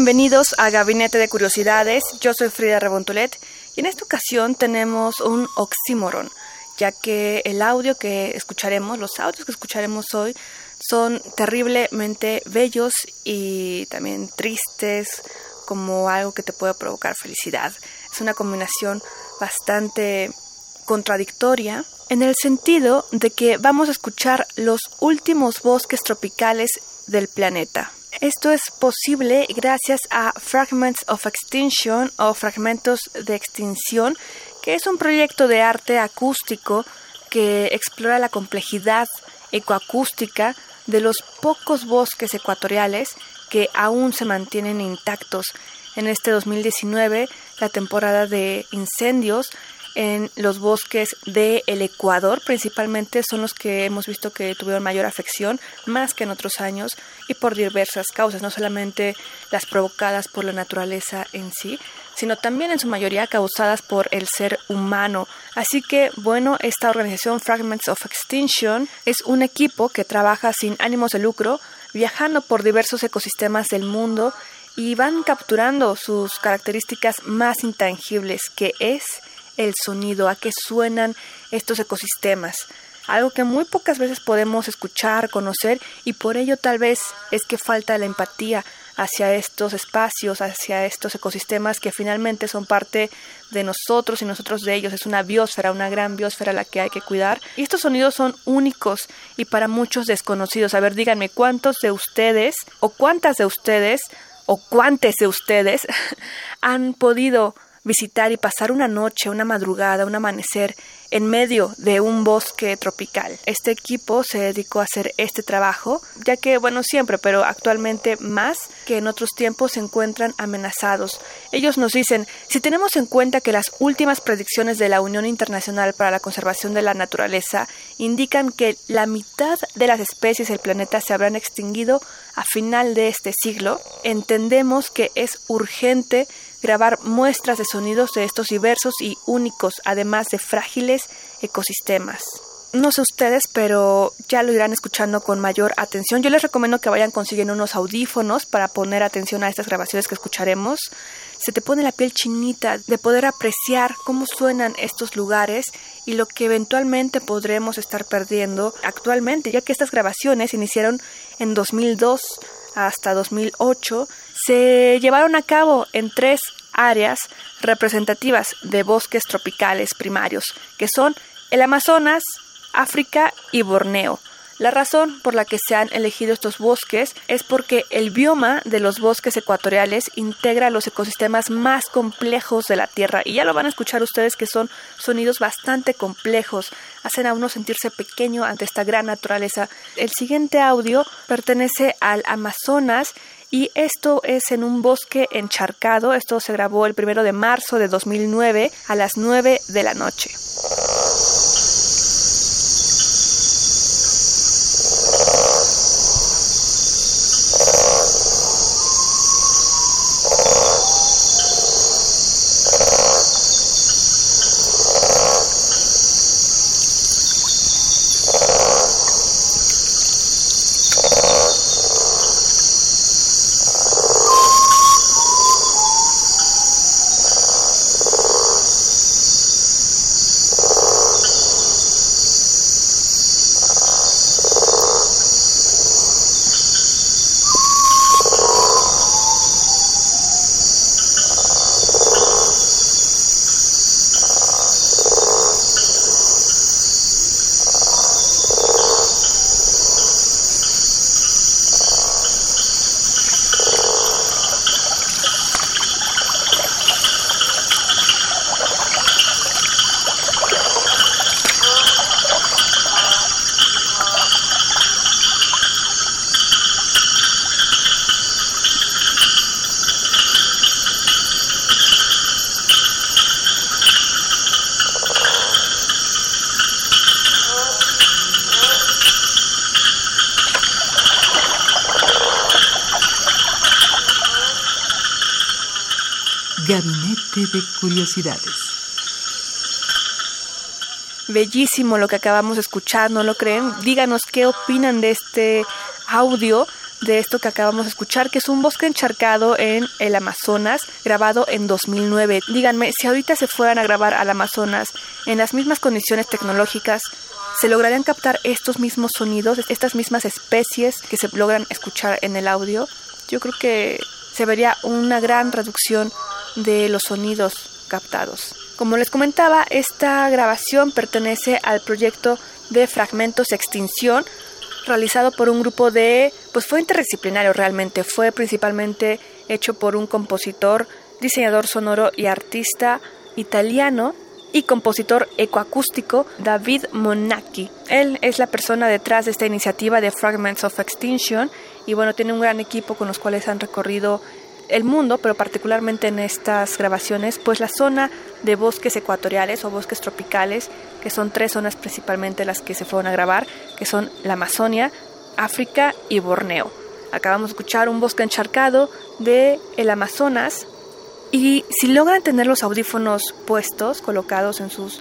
Bienvenidos a Gabinete de Curiosidades. Yo soy Frida Rebontulet y en esta ocasión tenemos un oxímoron, ya que el audio que escucharemos, los audios que escucharemos hoy, son terriblemente bellos y también tristes, como algo que te puede provocar felicidad. Es una combinación bastante contradictoria en el sentido de que vamos a escuchar los últimos bosques tropicales del planeta. Esto es posible gracias a Fragments of Extinction o Fragmentos de Extinción, que es un proyecto de arte acústico que explora la complejidad ecoacústica de los pocos bosques ecuatoriales que aún se mantienen intactos. En este 2019, la temporada de incendios en los bosques del Ecuador, principalmente son los que hemos visto que tuvieron mayor afección, más que en otros años, y por diversas causas, no solamente las provocadas por la naturaleza en sí, sino también en su mayoría causadas por el ser humano. Así que, bueno, esta organización Fragments of Extinction es un equipo que trabaja sin ánimos de lucro, viajando por diversos ecosistemas del mundo y van capturando sus características más intangibles, que es el sonido, a qué suenan estos ecosistemas. Algo que muy pocas veces podemos escuchar, conocer y por ello tal vez es que falta la empatía hacia estos espacios, hacia estos ecosistemas que finalmente son parte de nosotros y nosotros de ellos. Es una biosfera, una gran biosfera la que hay que cuidar. Y estos sonidos son únicos y para muchos desconocidos. A ver, díganme cuántos de ustedes o cuántas de ustedes o cuántos de ustedes han podido visitar y pasar una noche, una madrugada, un amanecer en medio de un bosque tropical. Este equipo se dedicó a hacer este trabajo, ya que, bueno, siempre, pero actualmente más que en otros tiempos se encuentran amenazados. Ellos nos dicen, si tenemos en cuenta que las últimas predicciones de la Unión Internacional para la Conservación de la Naturaleza indican que la mitad de las especies del planeta se habrán extinguido a final de este siglo, entendemos que es urgente grabar muestras de sonidos de estos diversos y únicos, además de frágiles ecosistemas. No sé ustedes, pero ya lo irán escuchando con mayor atención. Yo les recomiendo que vayan consiguiendo unos audífonos para poner atención a estas grabaciones que escucharemos. Se te pone la piel chinita de poder apreciar cómo suenan estos lugares y lo que eventualmente podremos estar perdiendo actualmente, ya que estas grabaciones iniciaron en 2002 hasta 2008, se llevaron a cabo en tres áreas representativas de bosques tropicales primarios, que son el Amazonas, África y Borneo. La razón por la que se han elegido estos bosques es porque el bioma de los bosques ecuatoriales integra los ecosistemas más complejos de la Tierra y ya lo van a escuchar ustedes que son sonidos bastante complejos, hacen a uno sentirse pequeño ante esta gran naturaleza. El siguiente audio pertenece al Amazonas y esto es en un bosque encharcado. Esto se grabó el primero de marzo de 2009 a las 9 de la noche. Gabinete de Curiosidades. Bellísimo lo que acabamos de escuchar, ¿no lo creen? Díganos qué opinan de este audio de esto que acabamos de escuchar, que es un bosque encharcado en el Amazonas, grabado en 2009. Díganme, si ahorita se fueran a grabar al Amazonas en las mismas condiciones tecnológicas, ¿se lograrían captar estos mismos sonidos, estas mismas especies que se logran escuchar en el audio? Yo creo que se vería una gran reducción de los sonidos captados. Como les comentaba, esta grabación pertenece al proyecto de Fragmentos Extinción, realizado por un grupo de, pues fue interdisciplinario realmente, fue principalmente hecho por un compositor, diseñador sonoro y artista italiano y compositor ecoacústico David Monacchi. Él es la persona detrás de esta iniciativa de Fragments of Extinction y bueno, tiene un gran equipo con los cuales han recorrido el mundo, pero particularmente en estas grabaciones, pues la zona de bosques ecuatoriales o bosques tropicales, que son tres zonas principalmente las que se fueron a grabar, que son la Amazonia, África y Borneo. Acabamos de escuchar un bosque encharcado de el Amazonas y si logran tener los audífonos puestos, colocados en sus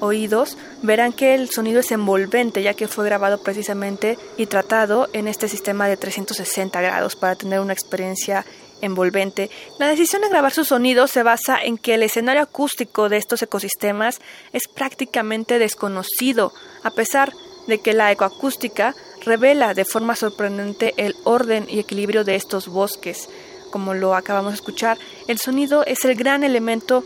oídos, verán que el sonido es envolvente, ya que fue grabado precisamente y tratado en este sistema de 360 grados para tener una experiencia envolvente. La decisión de grabar su sonido se basa en que el escenario acústico de estos ecosistemas es prácticamente desconocido, a pesar de que la ecoacústica revela de forma sorprendente el orden y equilibrio de estos bosques. Como lo acabamos de escuchar, el sonido es el gran elemento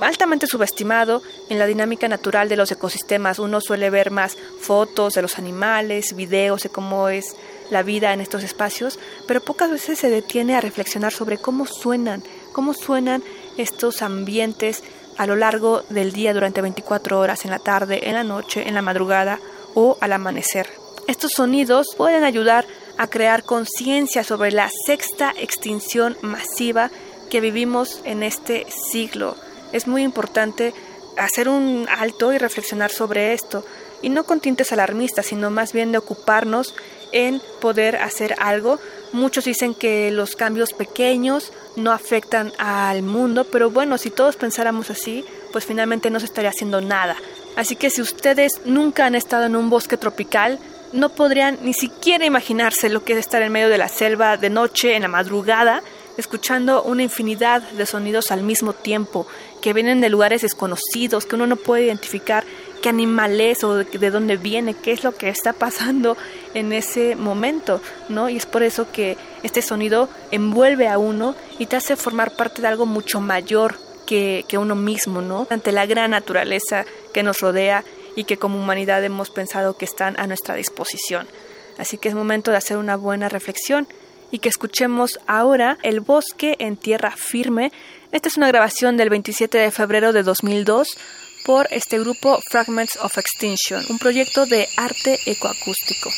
altamente subestimado en la dinámica natural de los ecosistemas. Uno suele ver más fotos de los animales, videos de cómo es la vida en estos espacios, pero pocas veces se detiene a reflexionar sobre cómo suenan, cómo suenan estos ambientes a lo largo del día durante 24 horas, en la tarde, en la noche, en la madrugada o al amanecer. Estos sonidos pueden ayudar a crear conciencia sobre la sexta extinción masiva que vivimos en este siglo. Es muy importante hacer un alto y reflexionar sobre esto, y no con tintes alarmistas, sino más bien de ocuparnos en poder hacer algo. Muchos dicen que los cambios pequeños no afectan al mundo, pero bueno, si todos pensáramos así, pues finalmente no se estaría haciendo nada. Así que si ustedes nunca han estado en un bosque tropical, no podrían ni siquiera imaginarse lo que es estar en medio de la selva de noche, en la madrugada, escuchando una infinidad de sonidos al mismo tiempo, que vienen de lugares desconocidos, que uno no puede identificar qué animal es o de, dónde viene, qué es lo que está pasando en ese momento, ¿no? Y es por eso que este sonido envuelve a uno y te hace formar parte de algo mucho mayor que, que uno mismo, ¿no? Ante la gran naturaleza que nos rodea y que como humanidad hemos pensado que están a nuestra disposición. Así que es momento de hacer una buena reflexión y que escuchemos ahora El bosque en tierra firme. Esta es una grabación del 27 de febrero de 2002 por este grupo Fragments of Extinction, un proyecto de arte ecoacústico.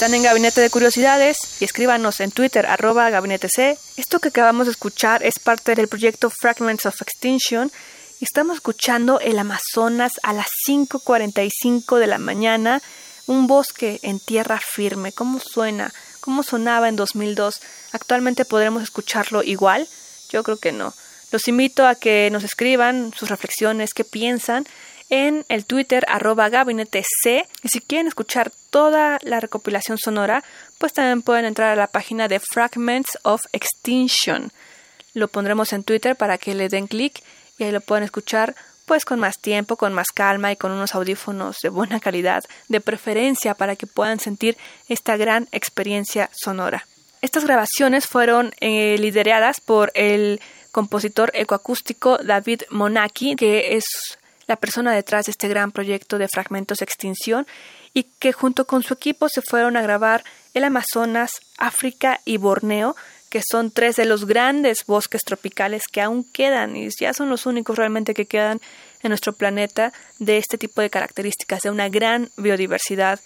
Están en Gabinete de Curiosidades y escríbanos en Twitter arroba gabinete C. Esto que acabamos de escuchar es parte del proyecto Fragments of Extinction y estamos escuchando el Amazonas a las 5.45 de la mañana, un bosque en tierra firme. ¿Cómo suena? ¿Cómo sonaba en 2002? ¿Actualmente podremos escucharlo igual? Yo creo que no. Los invito a que nos escriban sus reflexiones, qué piensan en el Twitter arroba gabinete C. Y si quieren escuchar toda la recopilación sonora, pues también pueden entrar a la página de Fragments of Extinction. Lo pondremos en Twitter para que le den clic y ahí lo pueden escuchar pues con más tiempo, con más calma y con unos audífonos de buena calidad, de preferencia para que puedan sentir esta gran experiencia sonora. Estas grabaciones fueron eh, lideradas por el compositor ecoacústico David Monaki, que es la persona detrás de este gran proyecto de Fragmentos Extinción y que junto con su equipo se fueron a grabar el Amazonas, África y Borneo, que son tres de los grandes bosques tropicales que aún quedan y ya son los únicos realmente que quedan en nuestro planeta de este tipo de características, de una gran biodiversidad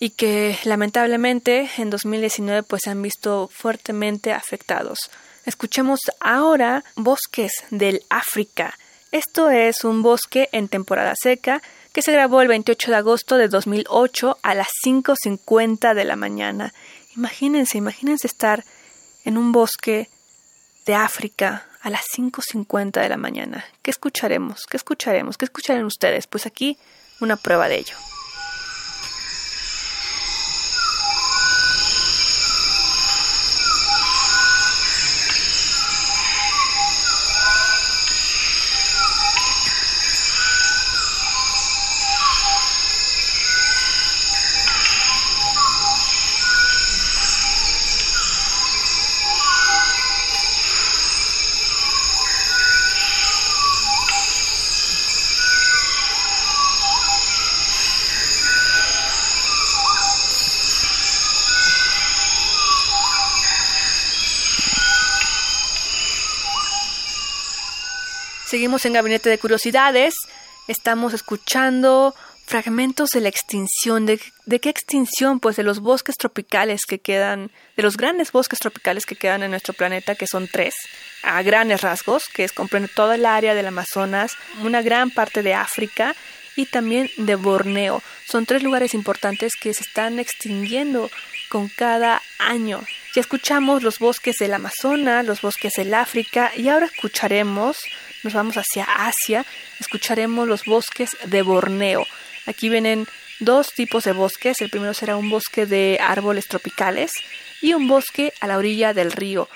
y que lamentablemente en 2019 pues se han visto fuertemente afectados. Escuchemos ahora Bosques del África. Esto es un bosque en temporada seca que se grabó el 28 de agosto de 2008 a las 5.50 de la mañana. Imagínense, imagínense estar en un bosque de África a las 5.50 de la mañana. ¿Qué escucharemos? ¿Qué escucharemos? ¿Qué escucharán ustedes? Pues aquí una prueba de ello. Seguimos en Gabinete de Curiosidades. Estamos escuchando fragmentos de la extinción. ¿De, qué extinción? Pues de los bosques tropicales que quedan, de los grandes bosques tropicales que quedan en nuestro planeta, que son tres, a grandes rasgos, que es comprende todo el área del Amazonas, una gran parte de África y también de Borneo. Son tres lugares importantes que se están extinguiendo con cada año. Ya escuchamos los bosques del Amazonas, los bosques del África y ahora escucharemos nos vamos hacia Asia, escucharemos los bosques de Borneo. Aquí vienen dos tipos de bosques. El primero será un bosque de árboles tropicales y un bosque a la orilla del río.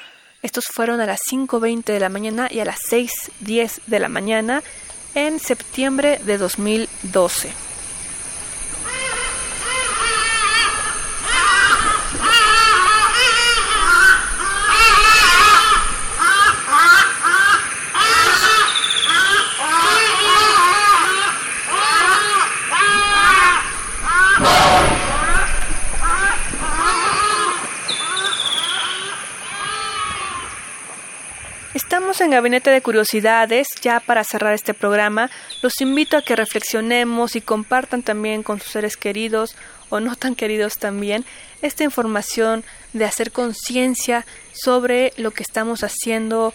Estos fueron a las 5.20 de la mañana y a las 6.10 de la mañana en septiembre de 2012. En Gabinete de Curiosidades. Ya para cerrar este programa, los invito a que reflexionemos y compartan también con sus seres queridos o no tan queridos también esta información de hacer conciencia sobre lo que estamos haciendo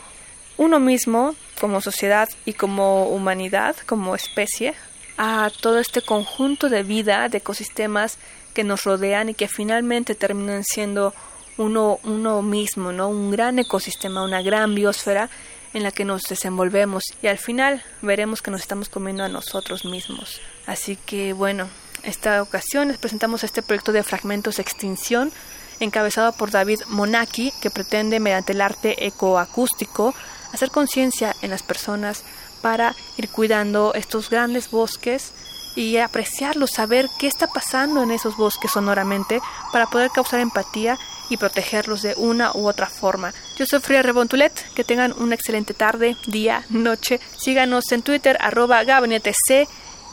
uno mismo como sociedad y como humanidad, como especie, a todo este conjunto de vida, de ecosistemas que nos rodean y que finalmente terminan siendo uno, uno mismo, ¿no? Un gran ecosistema, una gran biosfera en la que nos desenvolvemos y al final veremos que nos estamos comiendo a nosotros mismos. Así que bueno, esta ocasión les presentamos este proyecto de fragmentos de extinción encabezado por David Monaki que pretende mediante el arte ecoacústico hacer conciencia en las personas para ir cuidando estos grandes bosques y apreciarlos, saber qué está pasando en esos bosques sonoramente para poder causar empatía y protegerlos de una u otra forma. Yo soy Fría Rebontulet, que tengan una excelente tarde, día, noche. Síganos en Twitter, arroba gabinete C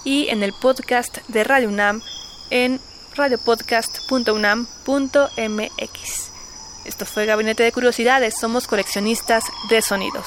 y en el podcast de Radio UNAM en radiopodcast.unam.mx. Esto fue Gabinete de Curiosidades, somos coleccionistas de sonidos.